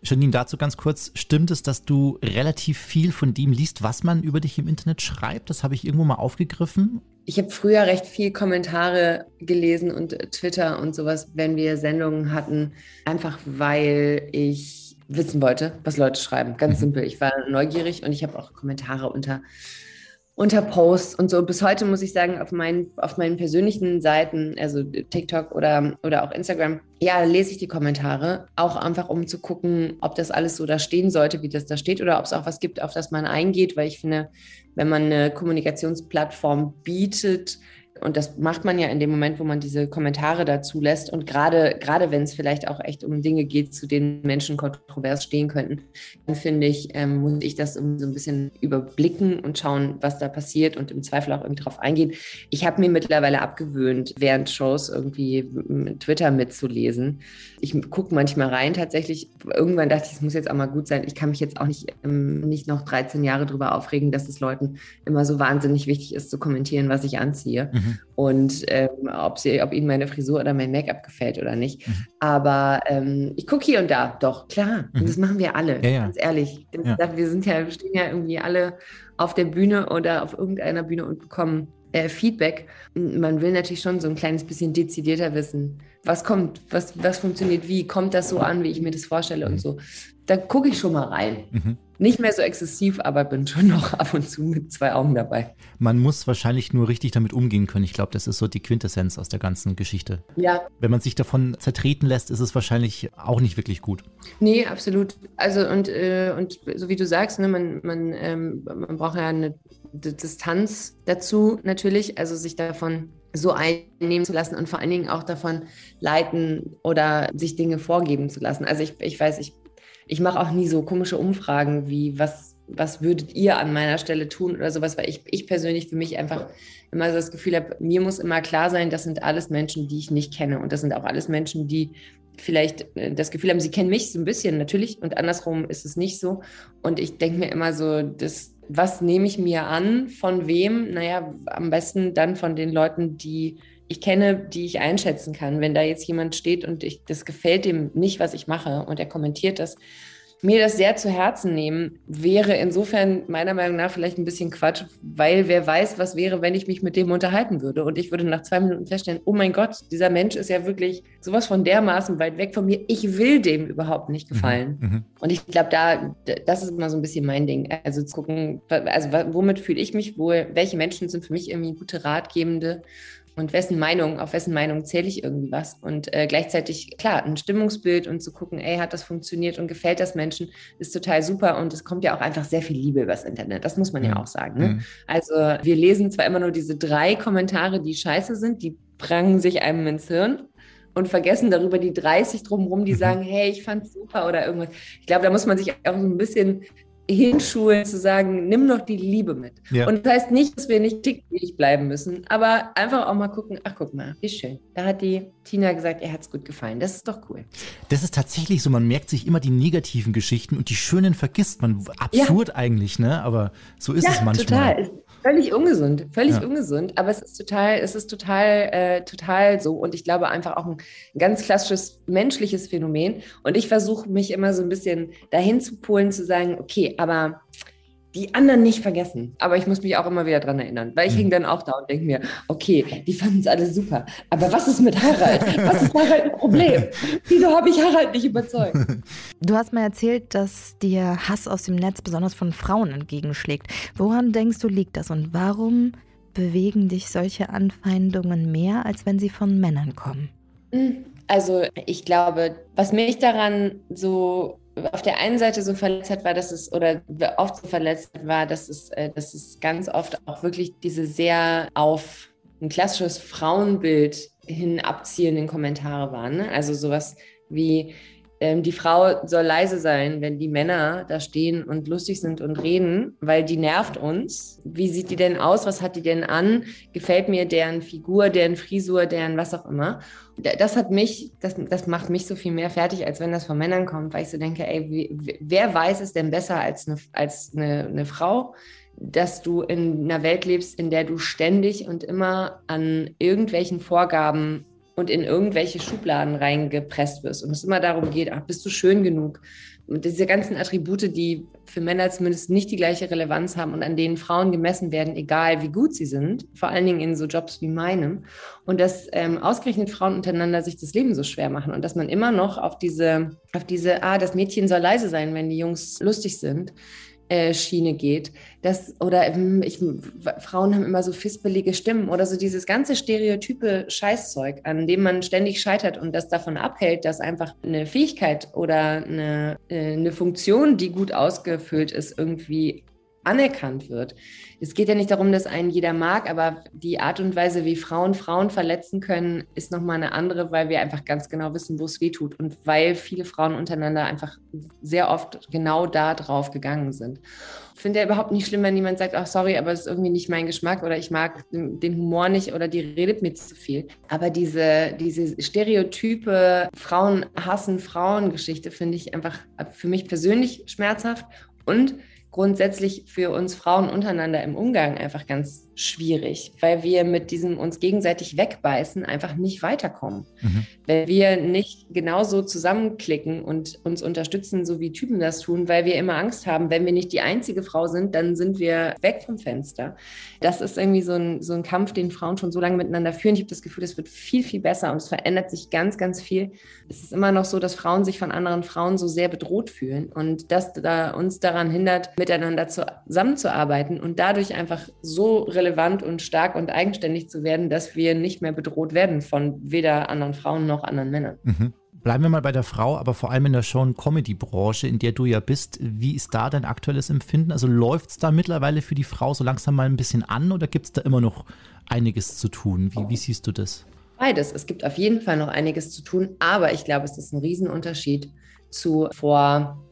Speaker 1: Janine, dazu ganz kurz, stimmt es, dass du relativ viel von dem liest, was man über dich im Internet schreibt? Das habe ich irgendwo mal aufgegriffen.
Speaker 5: Ich habe früher recht viel Kommentare gelesen und Twitter und sowas, wenn wir Sendungen hatten, einfach weil ich wissen wollte, was Leute schreiben. Ganz mhm. simpel. Ich war neugierig und ich habe auch Kommentare unter unter Posts und so. Bis heute muss ich sagen, auf meinen, auf meinen persönlichen Seiten, also TikTok oder, oder auch Instagram, ja, lese ich die Kommentare, auch einfach um zu gucken, ob das alles so da stehen sollte, wie das da steht, oder ob es auch was gibt, auf das man eingeht, weil ich finde, wenn man eine Kommunikationsplattform bietet, und das macht man ja in dem Moment, wo man diese Kommentare dazu lässt. Und gerade, gerade wenn es vielleicht auch echt um Dinge geht, zu denen Menschen kontrovers stehen könnten, dann finde ich, ähm, muss ich das so ein bisschen überblicken und schauen, was da passiert und im Zweifel auch irgendwie drauf eingehen. Ich habe mir mittlerweile abgewöhnt, während Shows irgendwie Twitter mitzulesen. Ich gucke manchmal rein tatsächlich. Irgendwann dachte ich, es muss jetzt auch mal gut sein. Ich kann mich jetzt auch nicht, ähm, nicht noch 13 Jahre darüber aufregen, dass es Leuten immer so wahnsinnig wichtig ist, zu kommentieren, was ich anziehe. Mhm und ähm, ob, sie, ob ihnen meine Frisur oder mein Make-up gefällt oder nicht. Mhm. Aber ähm, ich gucke hier und da, doch, klar. Mhm. Und das machen wir alle, ja, ja. ganz ehrlich. Ja. Wir sind ja, stehen ja irgendwie alle auf der Bühne oder auf irgendeiner Bühne und bekommen äh, Feedback. Man will natürlich schon so ein kleines bisschen dezidierter wissen, was kommt, was, was funktioniert wie, kommt das so an, wie ich mir das vorstelle mhm. und so. Da gucke ich schon mal rein. Mhm. Nicht mehr so exzessiv, aber bin schon noch ab und zu mit zwei Augen dabei.
Speaker 1: Man muss wahrscheinlich nur richtig damit umgehen können. Ich glaube, das ist so die Quintessenz aus der ganzen Geschichte.
Speaker 5: Ja.
Speaker 1: Wenn man sich davon zertreten lässt, ist es wahrscheinlich auch nicht wirklich gut.
Speaker 5: Nee, absolut. Also und, äh, und so wie du sagst, ne, man, man, ähm, man braucht ja eine Distanz dazu natürlich, also sich davon so einnehmen zu lassen und vor allen Dingen auch davon leiten oder sich Dinge vorgeben zu lassen. Also ich, ich weiß, ich ich mache auch nie so komische Umfragen wie, was, was würdet ihr an meiner Stelle tun oder sowas, weil ich, ich persönlich für mich einfach immer so das Gefühl habe, mir muss immer klar sein, das sind alles Menschen, die ich nicht kenne. Und das sind auch alles Menschen, die vielleicht äh, das Gefühl haben, sie kennen mich so ein bisschen natürlich und andersrum ist es nicht so. Und ich denke mir immer so, das, was nehme ich mir an, von wem? Naja, am besten dann von den Leuten, die ich kenne, die ich einschätzen kann. Wenn da jetzt jemand steht und ich, das gefällt dem nicht, was ich mache und er kommentiert das, mir das sehr zu Herzen nehmen, wäre insofern meiner Meinung nach vielleicht ein bisschen Quatsch, weil wer weiß, was wäre, wenn ich mich mit dem unterhalten würde. Und ich würde nach zwei Minuten feststellen, oh mein Gott, dieser Mensch ist ja wirklich sowas von dermaßen weit weg von mir. Ich will dem überhaupt nicht mhm, gefallen. Mhm. Und ich glaube, da, das ist immer so ein bisschen mein Ding. Also zu gucken, also womit fühle ich mich wohl, welche Menschen sind für mich irgendwie gute Ratgebende und wessen Meinung, auf wessen Meinung zähle ich irgendwie was. Und äh, gleichzeitig, klar, ein Stimmungsbild und zu gucken, ey, hat das funktioniert und gefällt das Menschen, ist total super. Und es kommt ja auch einfach sehr viel Liebe übers Internet. Das muss man ja, ja auch sagen. Ne? Mhm. Also wir lesen zwar immer nur diese drei Kommentare, die scheiße sind, die prangen sich einem ins Hirn und vergessen darüber die 30 drumherum, die mhm. sagen, hey, ich fand's super oder irgendwas. Ich glaube, da muss man sich auch so ein bisschen hinschulen, zu sagen, nimm doch die Liebe mit. Ja. Und das heißt nicht, dass wir nicht tickig bleiben müssen, aber einfach auch mal gucken, ach guck mal, wie schön. Da hat die Tina gesagt, er hat es gut gefallen. Das ist doch cool.
Speaker 1: Das ist tatsächlich so, man merkt sich immer die negativen Geschichten und die schönen vergisst man. Absurd ja. eigentlich, ne? Aber so ist ja, es manchmal.
Speaker 5: Total. Völlig ungesund, völlig ungesund, aber es ist total, es ist total, äh, total so und ich glaube einfach auch ein ganz klassisches menschliches Phänomen und ich versuche mich immer so ein bisschen dahin zu polen, zu sagen, okay, aber die anderen nicht vergessen. Aber ich muss mich auch immer wieder dran erinnern, weil ich mhm. hänge dann auch da und denke mir, okay, die fanden es alle super. Aber was ist mit Harald? Was ist Harald ein Problem? Wieso habe ich Harald nicht überzeugt?
Speaker 2: Du hast mir erzählt, dass dir Hass aus dem Netz besonders von Frauen entgegenschlägt. Woran denkst du, liegt das und warum bewegen dich solche Anfeindungen mehr, als wenn sie von Männern kommen?
Speaker 5: Hm, also ich glaube, was mich daran so auf der einen Seite so verletzt hat, war, dass es, oder oft so verletzt war, dass es, äh, dass es ganz oft auch wirklich diese sehr auf ein klassisches Frauenbild hin abzielenden Kommentare waren. Ne? Also sowas wie, die Frau soll leise sein, wenn die Männer da stehen und lustig sind und reden, weil die nervt uns. Wie sieht die denn aus? Was hat die denn an? Gefällt mir deren Figur, deren Frisur, deren was auch immer? Das hat mich, das, das macht mich so viel mehr fertig, als wenn das von Männern kommt, weil ich so denke, ey, wer weiß es denn besser als eine, als eine, eine Frau? dass du in einer Welt lebst, in der du ständig und immer an irgendwelchen Vorgaben und in irgendwelche Schubladen reingepresst wirst und es immer darum geht, ach, bist du schön genug? Und diese ganzen Attribute, die für Männer zumindest nicht die gleiche Relevanz haben und an denen Frauen gemessen werden, egal wie gut sie sind, vor allen Dingen in so Jobs wie meinem. Und dass ähm, ausgerechnet Frauen untereinander sich das Leben so schwer machen und dass man immer noch auf diese, auf diese, ah, das Mädchen soll leise sein, wenn die Jungs lustig sind, äh, Schiene geht. Das, oder ähm, ich, Frauen haben immer so fissbelige Stimmen oder so dieses ganze stereotype Scheißzeug, an dem man ständig scheitert und das davon abhält, dass einfach eine Fähigkeit oder eine, äh, eine Funktion, die gut ausgefüllt ist, irgendwie anerkannt wird. Es geht ja nicht darum, dass einen jeder mag, aber die Art und Weise, wie Frauen Frauen verletzen können, ist nochmal eine andere, weil wir einfach ganz genau wissen, wo es weh tut und weil viele Frauen untereinander einfach sehr oft genau da drauf gegangen sind. Ich finde ja überhaupt nicht schlimm, wenn jemand sagt, ach sorry, aber es ist irgendwie nicht mein Geschmack oder ich mag den Humor nicht oder die redet mir zu viel. Aber diese, diese stereotype Frauen hassen Frauen Geschichte finde ich einfach für mich persönlich schmerzhaft und grundsätzlich für uns Frauen untereinander im Umgang einfach ganz schwierig, weil wir mit diesem uns gegenseitig wegbeißen einfach nicht weiterkommen. Mhm. Wenn wir nicht genauso zusammenklicken und uns unterstützen, so wie Typen das tun, weil wir immer Angst haben, wenn wir nicht die einzige Frau sind, dann sind wir weg vom Fenster. Das ist irgendwie so ein, so ein Kampf, den Frauen schon so lange miteinander führen. Ich habe das Gefühl, es wird viel, viel besser und es verändert sich ganz, ganz viel. Es ist immer noch so, dass Frauen sich von anderen Frauen so sehr bedroht fühlen und das da uns daran hindert, miteinander zusammenzuarbeiten und dadurch einfach so relevant und stark und eigenständig zu werden, dass wir nicht mehr bedroht werden von weder anderen Frauen noch anderen Männern.
Speaker 1: Mhm. Bleiben wir mal bei der Frau, aber vor allem in der Show-Comedy-Branche, in der du ja bist. Wie ist da dein aktuelles Empfinden? Also läuft es da mittlerweile für die Frau so langsam mal ein bisschen an oder gibt es da immer noch einiges zu tun? Wie, wie siehst du das?
Speaker 5: Beides. Es gibt auf jeden Fall noch einiges zu tun, aber ich glaube, es ist ein Riesenunterschied zu vor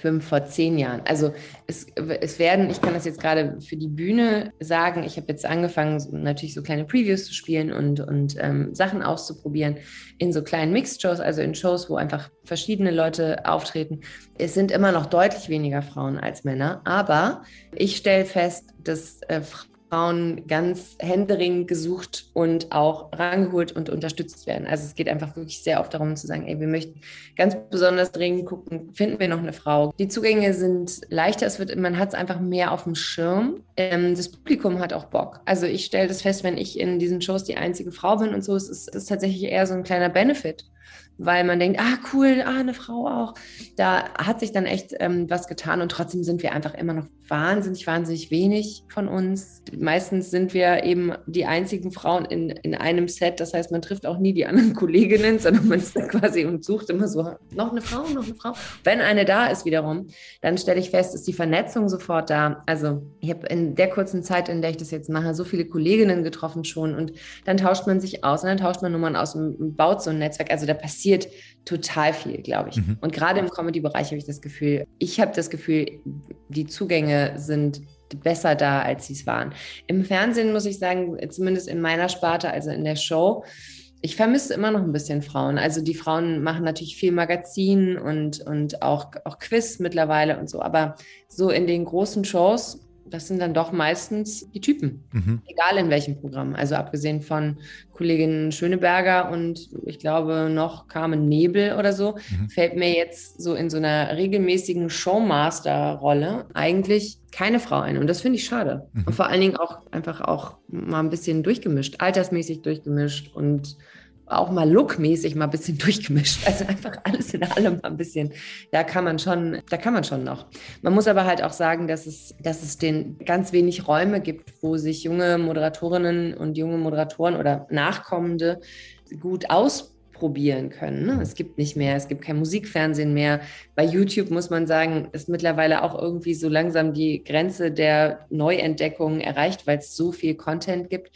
Speaker 5: fünf, vor zehn Jahren. Also es, es werden, ich kann das jetzt gerade für die Bühne sagen, ich habe jetzt angefangen, natürlich so kleine Previews zu spielen und, und ähm, Sachen auszuprobieren in so kleinen Mixed-Shows, also in Shows, wo einfach verschiedene Leute auftreten. Es sind immer noch deutlich weniger Frauen als Männer, aber ich stelle fest, dass äh, Frauen ganz händeringend gesucht und auch rangeholt und unterstützt werden. Also es geht einfach wirklich sehr oft darum zu sagen, ey, wir möchten ganz besonders dringend gucken, finden wir noch eine Frau. Die Zugänge sind leichter, es wird, man hat es einfach mehr auf dem Schirm. Ähm, das Publikum hat auch Bock. Also ich stelle das fest, wenn ich in diesen Shows die einzige Frau bin und so, es ist, ist tatsächlich eher so ein kleiner Benefit weil man denkt, ah cool, ah eine Frau auch. Da hat sich dann echt ähm, was getan und trotzdem sind wir einfach immer noch wahnsinnig, wahnsinnig wenig von uns. Meistens sind wir eben die einzigen Frauen in, in einem Set. Das heißt, man trifft auch nie die anderen Kolleginnen, sondern man ist da quasi und sucht immer so, noch eine Frau, noch eine Frau. Wenn eine da ist wiederum, dann stelle ich fest, ist die Vernetzung sofort da. Also ich habe in der kurzen Zeit, in der ich das jetzt mache, so viele Kolleginnen getroffen schon und dann tauscht man sich aus und dann tauscht man Nummern aus und baut so ein Netzwerk. Also da passiert total viel, glaube ich. Mhm. Und gerade im Comedy-Bereich habe ich das Gefühl, ich habe das Gefühl, die Zugänge sind besser da, als sie es waren. Im Fernsehen muss ich sagen, zumindest in meiner Sparte, also in der Show, ich vermisse immer noch ein bisschen Frauen. Also die Frauen machen natürlich viel Magazin und, und auch, auch Quiz mittlerweile und so. Aber so in den großen Shows das sind dann doch meistens die Typen, mhm. egal in welchem Programm. Also abgesehen von Kollegin Schöneberger und ich glaube noch Carmen Nebel oder so, mhm. fällt mir jetzt so in so einer regelmäßigen Showmaster-Rolle eigentlich keine Frau ein. Und das finde ich schade. Mhm. Und vor allen Dingen auch einfach auch mal ein bisschen durchgemischt, altersmäßig durchgemischt und auch mal lookmäßig mal ein bisschen durchgemischt. Also einfach alles in allem mal ein bisschen. Da kann man schon, da kann man schon noch. Man muss aber halt auch sagen, dass es, dass es den ganz wenig Räume gibt, wo sich junge Moderatorinnen und junge Moderatoren oder Nachkommende gut ausprobieren können. Ne? Es gibt nicht mehr, es gibt kein Musikfernsehen mehr. Bei YouTube muss man sagen, ist mittlerweile auch irgendwie so langsam die Grenze der Neuentdeckung erreicht, weil es so viel Content gibt.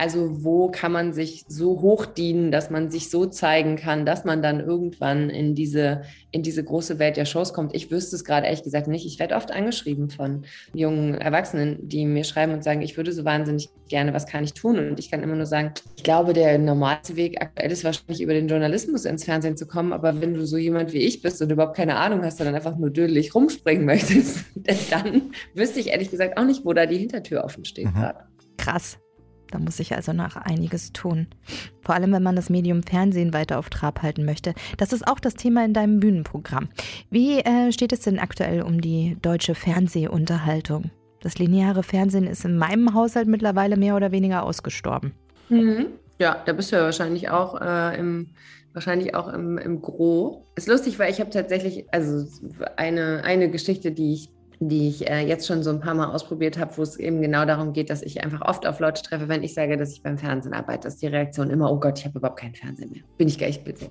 Speaker 5: Also wo kann man sich so hoch dienen, dass man sich so zeigen kann, dass man dann irgendwann in diese, in diese große Welt der Shows kommt. Ich wüsste es gerade ehrlich gesagt nicht. Ich werde oft angeschrieben von jungen Erwachsenen, die mir schreiben und sagen, ich würde so wahnsinnig gerne, was kann ich tun? Und ich kann immer nur sagen, ich glaube, der normalste Weg aktuell ist wahrscheinlich über den Journalismus ins Fernsehen zu kommen. Aber wenn du so jemand wie ich bist und überhaupt keine Ahnung hast, sondern einfach nur dödelig rumspringen möchtest, dann wüsste ich ehrlich gesagt auch nicht, wo da die Hintertür offen steht mhm. gerade.
Speaker 2: Krass. Da muss sich also noch einiges tun. Vor allem, wenn man das Medium Fernsehen weiter auf Trab halten möchte. Das ist auch das Thema in deinem Bühnenprogramm. Wie äh, steht es denn aktuell um die deutsche Fernsehunterhaltung? Das lineare Fernsehen ist in meinem Haushalt mittlerweile mehr oder weniger ausgestorben.
Speaker 5: Mhm. Ja, da bist du ja wahrscheinlich auch äh, im wahrscheinlich auch im, im Gro. Ist lustig, weil ich habe tatsächlich, also eine, eine Geschichte, die ich die ich äh, jetzt schon so ein paar Mal ausprobiert habe, wo es eben genau darum geht, dass ich einfach oft auf Leute treffe, wenn ich sage, dass ich beim Fernsehen arbeite, ist die Reaktion immer, oh Gott, ich habe überhaupt keinen Fernsehen mehr. Bin ich gar nicht so.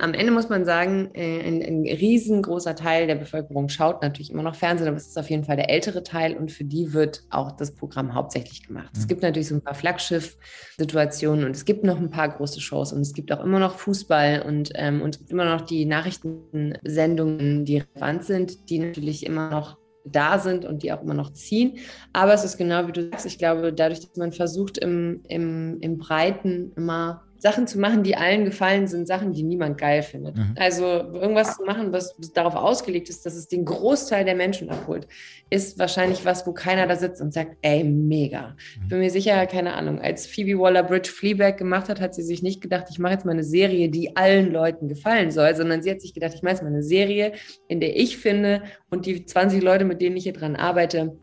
Speaker 5: Am Ende muss man sagen, äh, ein, ein, riesengroßer Teil der Bevölkerung schaut natürlich immer noch Fernsehen, aber es ist auf jeden Fall der ältere Teil und für die wird auch das Programm hauptsächlich gemacht. Mhm. Es gibt natürlich so ein paar Flaggschiff-Situationen und es gibt noch ein paar große Shows und es gibt auch immer noch Fußball und, ähm, und immer noch die Nachrichtensendungen, die relevant sind, die natürlich immer noch da sind und die auch immer noch ziehen. Aber es ist genau wie du sagst, ich glaube, dadurch, dass man versucht, im, im, im Breiten immer Sachen zu machen, die allen gefallen, sind Sachen, die niemand geil findet. Mhm. Also irgendwas zu machen, was darauf ausgelegt ist, dass es den Großteil der Menschen abholt, ist wahrscheinlich was, wo keiner da sitzt und sagt, ey, mega. Mhm. Ich bin mir sicher, keine Ahnung, als Phoebe Waller-Bridge Fleabag gemacht hat, hat sie sich nicht gedacht, ich mache jetzt mal eine Serie, die allen Leuten gefallen soll, sondern sie hat sich gedacht, ich mache jetzt mal eine Serie, in der ich finde und die 20 Leute, mit denen ich hier dran arbeite,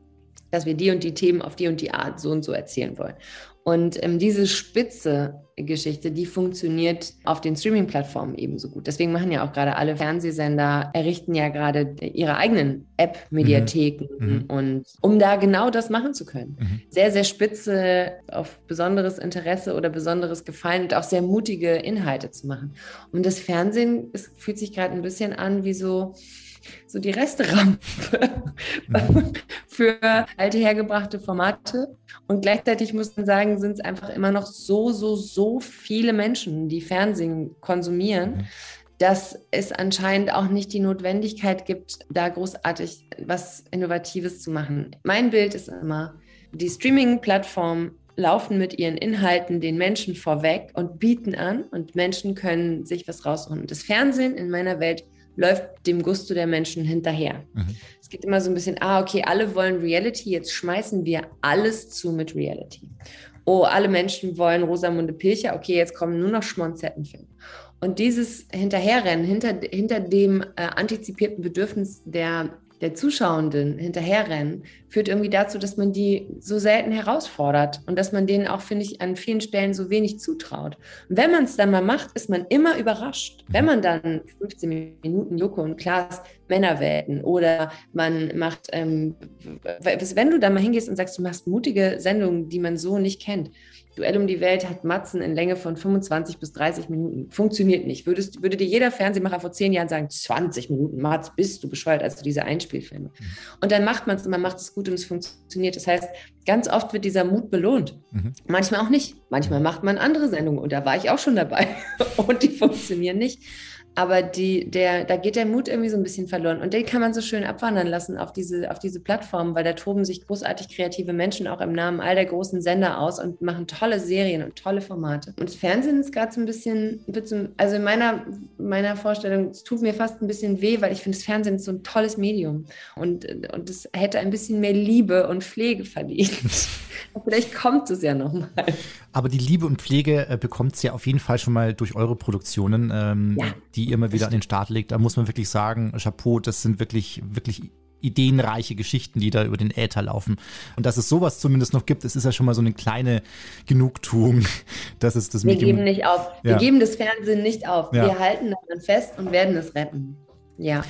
Speaker 5: dass wir die und die Themen auf die und die Art so und so erzählen wollen. Und ähm, diese spitze Geschichte, die funktioniert auf den Streaming-Plattformen ebenso gut. Deswegen machen ja auch gerade alle Fernsehsender, errichten ja gerade ihre eigenen App-Mediatheken mhm. mhm. und um da genau das machen zu können. Mhm. Sehr, sehr spitze auf besonderes Interesse oder besonderes Gefallen und auch sehr mutige Inhalte zu machen. Und das Fernsehen, es fühlt sich gerade ein bisschen an wie so, so die Resterampe mhm. für alte hergebrachte Formate. Und gleichzeitig muss man sagen, sind es einfach immer noch so, so, so viele Menschen, die Fernsehen konsumieren, mhm. dass es anscheinend auch nicht die Notwendigkeit gibt, da großartig was Innovatives zu machen. Mein Bild ist immer, die Streaming-Plattformen laufen mit ihren Inhalten den Menschen vorweg und bieten an und Menschen können sich was rausholen. Das Fernsehen in meiner Welt läuft dem Gusto der Menschen hinterher. Mhm. Es geht immer so ein bisschen, ah, okay, alle wollen Reality, jetzt schmeißen wir alles zu mit Reality. Oh, alle Menschen wollen Rosamunde Pilcher, okay, jetzt kommen nur noch Schmonzettenfilme. Und dieses Hinterherrennen, hinter, hinter dem äh, antizipierten Bedürfnis der der Zuschauenden hinterherrennen, führt irgendwie dazu, dass man die so selten herausfordert und dass man denen auch, finde ich, an vielen Stellen so wenig zutraut. Und wenn man es dann mal macht, ist man immer überrascht. Wenn man dann 15 Minuten Joko und Klaas Männerwelten oder man macht, ähm, wenn du da mal hingehst und sagst, du machst mutige Sendungen, die man so nicht kennt, Duell um die Welt hat Matzen in Länge von 25 bis 30 Minuten. Funktioniert nicht. Würdest, würde dir jeder Fernsehmacher vor zehn Jahren sagen, 20 Minuten, Matz, bist du bescheuert, also diese Einspielfilme. Mhm. Und dann macht man es und man macht es gut und es funktioniert. Das heißt, ganz oft wird dieser Mut belohnt. Mhm. Manchmal auch nicht. Manchmal macht man andere Sendungen und da war ich auch schon dabei und die funktionieren nicht. Aber die, der, da geht der Mut irgendwie so ein bisschen verloren. Und den kann man so schön abwandern lassen auf diese, auf diese Plattform, weil da toben sich großartig kreative Menschen auch im Namen all der großen Sender aus und machen tolle Serien und tolle Formate. Und das Fernsehen ist gerade so ein bisschen, also in meiner, meiner Vorstellung, es tut mir fast ein bisschen weh, weil ich finde, das Fernsehen ist so ein tolles Medium. Und, und hätte ein bisschen mehr Liebe und Pflege verdient. Vielleicht kommt es ja nochmal.
Speaker 1: Aber die Liebe und Pflege äh, bekommt es ja auf jeden Fall schon mal durch eure Produktionen, ähm, ja, die ihr immer wieder an den Start legt. Da muss man wirklich sagen, Chapeau, das sind wirklich, wirklich ideenreiche Geschichten, die da über den Äther laufen. Und dass es sowas zumindest noch gibt, es ist ja schon mal so eine kleine Genugtuung, dass es das
Speaker 5: Wir Medium geben nicht auf. Ja. Wir geben das Fernsehen nicht auf. Ja. Wir halten daran fest und werden es retten. Ja.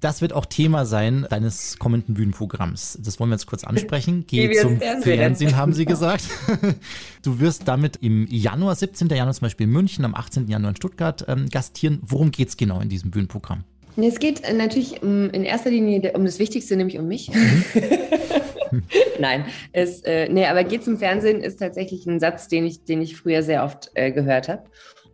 Speaker 1: Das wird auch Thema sein deines kommenden Bühnenprogramms. Das wollen wir jetzt kurz ansprechen. Geh zum Fernsehen. Fernsehen, haben sie gesagt. Du wirst damit im Januar, 17. Januar zum Beispiel in München, am 18. Januar in Stuttgart ähm, gastieren. Worum geht es genau in diesem Bühnenprogramm?
Speaker 5: Es geht äh, natürlich um, in erster Linie um das Wichtigste, nämlich um mich. Mhm. Nein, es, äh, nee, aber geht zum Fernsehen ist tatsächlich ein Satz, den ich, den ich früher sehr oft äh, gehört habe.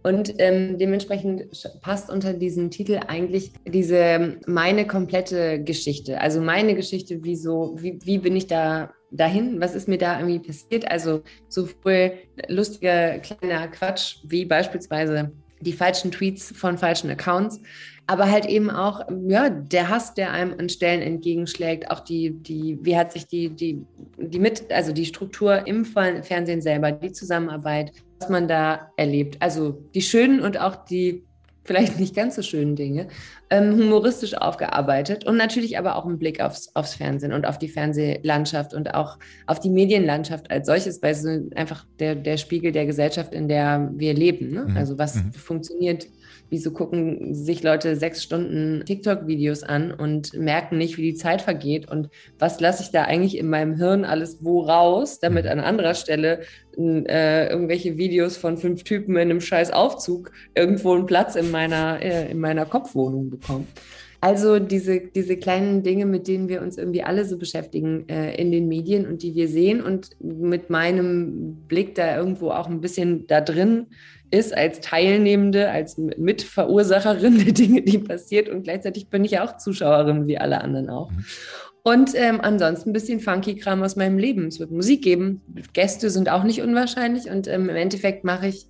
Speaker 5: Und ähm, dementsprechend passt unter diesen Titel eigentlich diese meine komplette Geschichte. Also meine Geschichte, wie so, wie, wie bin ich da dahin? Was ist mir da irgendwie passiert? Also sowohl lustiger kleiner Quatsch wie beispielsweise die falschen Tweets von falschen Accounts, aber halt eben auch ja der Hass, der einem an Stellen entgegenschlägt, auch die die wie hat sich die die die mit also die Struktur im Fernsehen selber, die Zusammenarbeit, was man da erlebt. Also die schönen und auch die vielleicht nicht ganz so schönen Dinge, ähm, humoristisch aufgearbeitet und natürlich aber auch ein Blick aufs, aufs Fernsehen und auf die Fernsehlandschaft und auch auf die Medienlandschaft als solches, weil es einfach der, der Spiegel der Gesellschaft, in der wir leben. Ne? Mhm. Also was mhm. funktioniert Wieso gucken sich Leute sechs Stunden TikTok-Videos an und merken nicht, wie die Zeit vergeht? Und was lasse ich da eigentlich in meinem Hirn alles wo raus, damit an anderer Stelle äh, irgendwelche Videos von fünf Typen in einem scheiß Aufzug irgendwo einen Platz in meiner, äh, in meiner Kopfwohnung bekommen? Also diese, diese kleinen Dinge, mit denen wir uns irgendwie alle so beschäftigen äh, in den Medien und die wir sehen und mit meinem Blick da irgendwo auch ein bisschen da drin ist als Teilnehmende, als Mitverursacherin der Dinge, die passiert. Und gleichzeitig bin ich auch Zuschauerin, wie alle anderen auch. Mhm. Und ähm, ansonsten ein bisschen Funky-Kram aus meinem Leben. Es wird Musik geben, Gäste sind auch nicht unwahrscheinlich. Und ähm, im Endeffekt mache ich,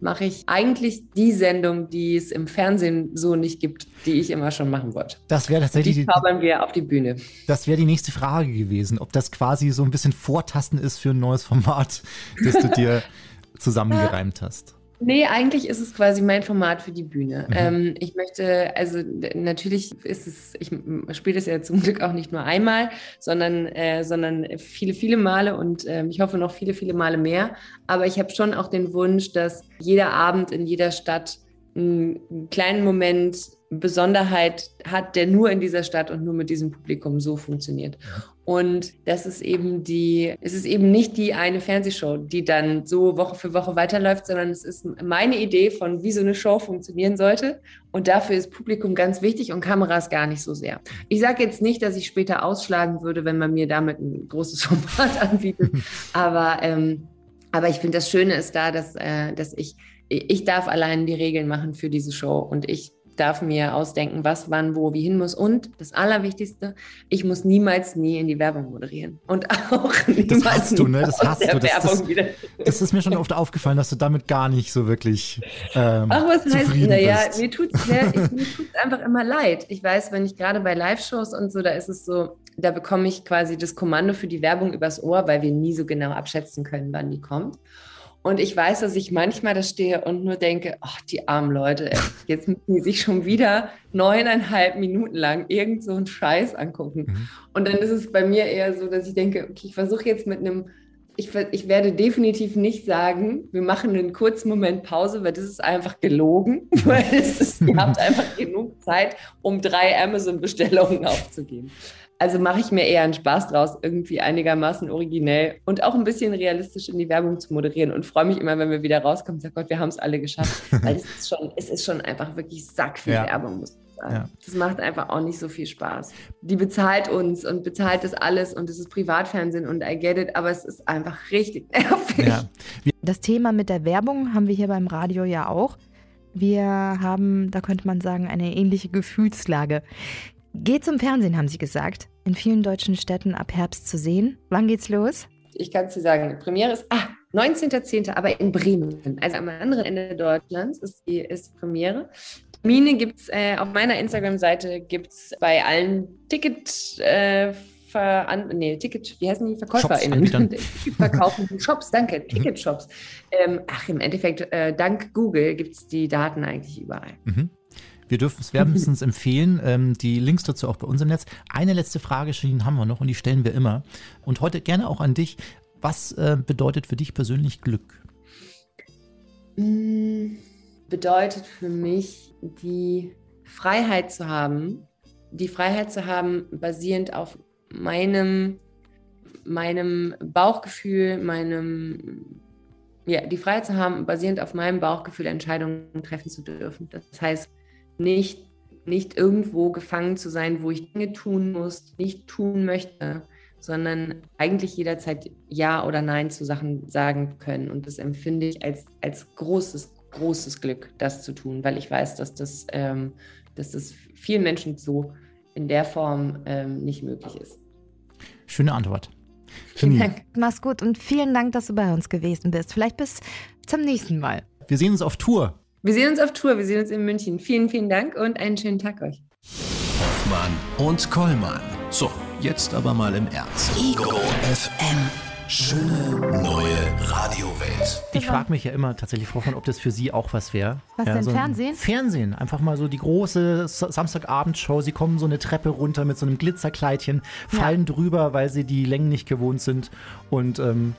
Speaker 5: mache ich eigentlich die Sendung, die es im Fernsehen so nicht gibt, die ich immer schon machen wollte.
Speaker 1: Das wäre tatsächlich.
Speaker 5: Die zaubern wir auf die Bühne.
Speaker 1: Das wäre die nächste Frage gewesen, ob das quasi so ein bisschen Vortasten ist für ein neues Format, das du dir zusammengereimt hast.
Speaker 5: Nee, eigentlich ist es quasi mein Format für die Bühne. Mhm. Ähm, ich möchte, also natürlich ist es, ich spiele das ja zum Glück auch nicht nur einmal, sondern, äh, sondern viele, viele Male und äh, ich hoffe noch viele, viele Male mehr. Aber ich habe schon auch den Wunsch, dass jeder Abend in jeder Stadt einen kleinen Moment Besonderheit hat, der nur in dieser Stadt und nur mit diesem Publikum so funktioniert. Und das ist eben die, es ist eben nicht die eine Fernsehshow, die dann so Woche für Woche weiterläuft, sondern es ist meine Idee von, wie so eine Show funktionieren sollte. Und dafür ist Publikum ganz wichtig und Kameras gar nicht so sehr. Ich sage jetzt nicht, dass ich später ausschlagen würde, wenn man mir damit ein großes Format anbietet. aber, ähm, aber ich finde, das Schöne ist da, dass, äh, dass ich, ich darf allein die Regeln machen für diese Show und ich darf mir ausdenken, was, wann, wo, wie hin muss. Und das Allerwichtigste, ich muss niemals nie in die Werbung moderieren. Und auch niemals
Speaker 1: Das hast du, ne? Das hast du. Das, das, das ist mir schon oft aufgefallen, dass du damit gar nicht so wirklich. Ähm,
Speaker 5: Ach, was heißt, naja, mir tut es einfach immer leid. Ich weiß, wenn ich gerade bei Live-Shows und so, da ist es so, da bekomme ich quasi das Kommando für die Werbung übers Ohr, weil wir nie so genau abschätzen können, wann die kommt. Und ich weiß, dass ich manchmal da stehe und nur denke, ach, die armen Leute, ey, jetzt müssen die sich schon wieder neuneinhalb Minuten lang irgend so einen Scheiß angucken.
Speaker 1: Mhm.
Speaker 5: Und dann ist es bei mir eher so, dass ich denke, okay, ich versuche jetzt mit einem, ich, ich werde definitiv nicht sagen, wir machen einen kurzen Moment Pause, weil das ist einfach gelogen, weil es ist, ihr habt einfach genug Zeit, um drei Amazon-Bestellungen aufzugeben. Also mache ich mir eher einen Spaß draus, irgendwie einigermaßen originell und auch ein bisschen realistisch in die Werbung zu moderieren und freue mich immer, wenn wir wieder rauskommen und sage, Gott, wir haben es alle geschafft. Weil es ist schon, es ist schon einfach wirklich sackviel
Speaker 1: Ja.
Speaker 5: Werbung, muss ich sagen.
Speaker 1: Ja.
Speaker 5: Das macht einfach auch nicht so viel Spaß. Die bezahlt uns und bezahlt das alles und es ist Privatfernsehen und I get it, aber es ist einfach richtig nervig.
Speaker 1: Ja.
Speaker 2: Das Thema mit der Werbung haben wir hier beim Radio ja auch. Wir haben, da könnte man sagen, eine ähnliche Gefühlslage. Geht zum Fernsehen, haben Sie gesagt. In vielen deutschen Städten ab Herbst zu sehen. Wann geht's los?
Speaker 5: Ich kann es dir sagen, die Premiere ist ah, 19.10., aber in Bremen. Also am anderen Ende Deutschlands ist die, ist die Premiere. Termine gibt es äh, auf meiner Instagram-Seite, gibt es bei allen Ticket, äh, nee, Ticket, wie heißen die? VerkäuferInnen.
Speaker 1: Anbietern.
Speaker 5: Verkaufenden Shops, danke, Ticketshops. Ähm, ach, im Endeffekt, äh, dank Google gibt es die Daten eigentlich überall.
Speaker 1: Mhm. Wir dürfen es wärmstens empfehlen. Ähm, die Links dazu auch bei uns im Netz. Eine letzte Frage, Shirin, haben wir noch und die stellen wir immer. Und heute gerne auch an dich. Was äh, bedeutet für dich persönlich Glück?
Speaker 5: Mm, bedeutet für mich die Freiheit zu haben, die Freiheit zu haben, basierend auf meinem, meinem Bauchgefühl, meinem, ja, die Freiheit zu haben, basierend auf meinem Bauchgefühl Entscheidungen treffen zu dürfen. Das heißt, nicht, nicht irgendwo gefangen zu sein, wo ich Dinge tun muss, nicht tun möchte, sondern eigentlich jederzeit Ja oder Nein zu Sachen sagen können. Und das empfinde ich als, als großes, großes Glück, das zu tun, weil ich weiß, dass das, ähm, dass das vielen Menschen so in der Form ähm, nicht möglich ist.
Speaker 1: Schöne Antwort.
Speaker 5: Vielen Dank.
Speaker 2: Mach's gut und vielen Dank, dass du bei uns gewesen bist. Vielleicht bis zum nächsten Mal.
Speaker 1: Wir sehen uns auf Tour.
Speaker 5: Wir sehen uns auf Tour, wir sehen uns in München. Vielen, vielen Dank und einen schönen Tag euch.
Speaker 3: Hoffmann und Kollmann. So, jetzt aber mal im Ernst. Ego FM. Schöne neue Radiowelt.
Speaker 1: Ich frage mich ja immer tatsächlich, Frau Hoffmann, ob das für Sie auch was wäre.
Speaker 2: Was
Speaker 1: ja,
Speaker 2: denn,
Speaker 1: so
Speaker 2: Fernsehen?
Speaker 1: Fernsehen. Einfach mal so die große Sa- Samstagabendshow. Sie kommen so eine Treppe runter mit so einem Glitzerkleidchen, fallen drüber, weil Sie die Längen nicht gewohnt sind. Und ähm,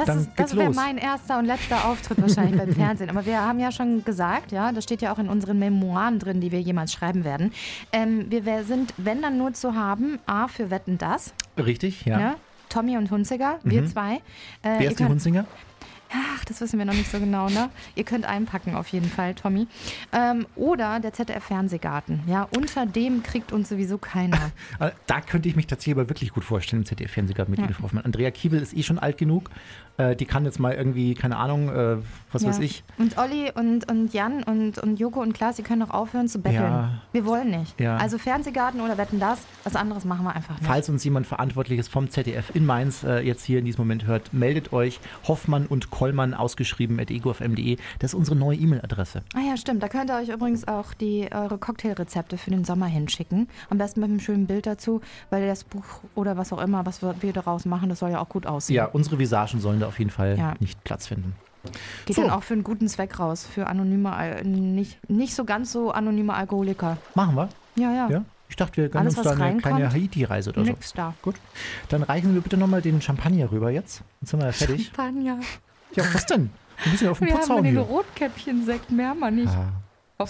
Speaker 2: Das,
Speaker 1: Dann
Speaker 2: ist- das wäre mein erster und letzter Auftritt wahrscheinlich beim Fernsehen. Aber wir haben ja schon gesagt, ja, das steht ja auch in unseren Memoiren drin, die wir jemals schreiben werden. Ähm, wir sind, wenn dann nur zu haben, A für Wetten das,
Speaker 1: richtig, ja.
Speaker 2: ja. Tommy und Hunziger, wir zwei. Äh,
Speaker 1: Wer ist die Hunzinger?
Speaker 2: Ach, das wissen wir noch nicht so genau, ne? Ihr könnt einpacken auf jeden Fall, Tommy. Ähm, oder der ZDF-Fernsehgarten. Ja, unter dem kriegt uns sowieso keiner.
Speaker 1: Äh, Da könnte ich mich tatsächlich aber wirklich gut vorstellen im ZDF-Fernsehgarten mit
Speaker 2: Ja.
Speaker 1: Hoffmann. Andrea Kiewel ist eh schon alt genug. Äh, die kann jetzt mal irgendwie, keine Ahnung, äh, was
Speaker 2: ja.
Speaker 1: weiß ich.
Speaker 2: Und Olli und, und Jan und, und Joko und Klaas, die können doch aufhören zu betteln.
Speaker 1: Ja.
Speaker 2: Wir wollen nicht.
Speaker 1: Ja.
Speaker 2: Also Fernsehgarten oder Wetten das, was anderes machen wir einfach nicht.
Speaker 1: Falls uns jemand Verantwortliches vom ZDF in Mainz äh, jetzt hier in diesem Moment hört, meldet euch. Hoffmann und Kollmann ausgeschrieben at egofm.de. Das ist unsere neue E-Mail-Adresse.
Speaker 2: Ah ja, stimmt. Da könnt ihr euch übrigens auch die eure Cocktailrezepte für den Sommer hinschicken. Am besten mit einem schönen Bild dazu, weil das Buch oder was auch immer, was wir, wir daraus machen, das soll ja auch gut aussehen.
Speaker 1: Ja, unsere Visagen sollen da auf jeden Fall
Speaker 2: Ja.
Speaker 1: nicht Platz finden.
Speaker 2: Geht
Speaker 1: So.
Speaker 2: dann auch für einen guten Zweck raus, für anonyme, Al- nicht, nicht so ganz so anonyme Alkoholiker.
Speaker 1: Machen wir?
Speaker 2: Ja, ja.
Speaker 1: Ja? Ich dachte, wir gönnen
Speaker 2: Alles,
Speaker 1: uns da eine kleine Haiti-Reise oder so.
Speaker 2: Nix da.
Speaker 1: Gut. Dann reichen wir bitte nochmal den Champagner rüber jetzt. Dann sind wir ja fertig.
Speaker 2: Champagner.
Speaker 1: Ja, was denn? Wir müssen ja auf den
Speaker 2: Wir
Speaker 1: Putz
Speaker 2: haben
Speaker 1: hauen
Speaker 2: den
Speaker 1: hier.
Speaker 2: Rotkäppchen-Sekt mehr mal nicht.
Speaker 1: Ah,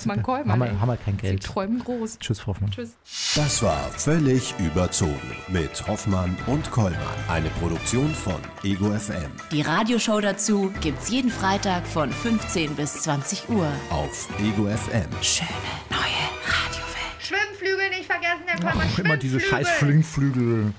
Speaker 2: Mein Kolben.
Speaker 1: haben, wir, haben wir kein
Speaker 2: Sie
Speaker 1: Geld.
Speaker 2: träumen groß.
Speaker 1: Tschüss, Frau Hoffmann.
Speaker 2: Tschüss.
Speaker 3: Das war völlig überzogen mit Hoffmann und Kollmann. Eine Produktion von Ego FM
Speaker 4: Die Radioshow dazu gibt's jeden Freitag von 15 bis 20 Uhr.
Speaker 3: auf Ego FM.
Speaker 4: Schöne neue Radiowelt.
Speaker 2: Schwimmflügel nicht vergessen, der
Speaker 1: Ach, immer diese scheiß Flingflügel.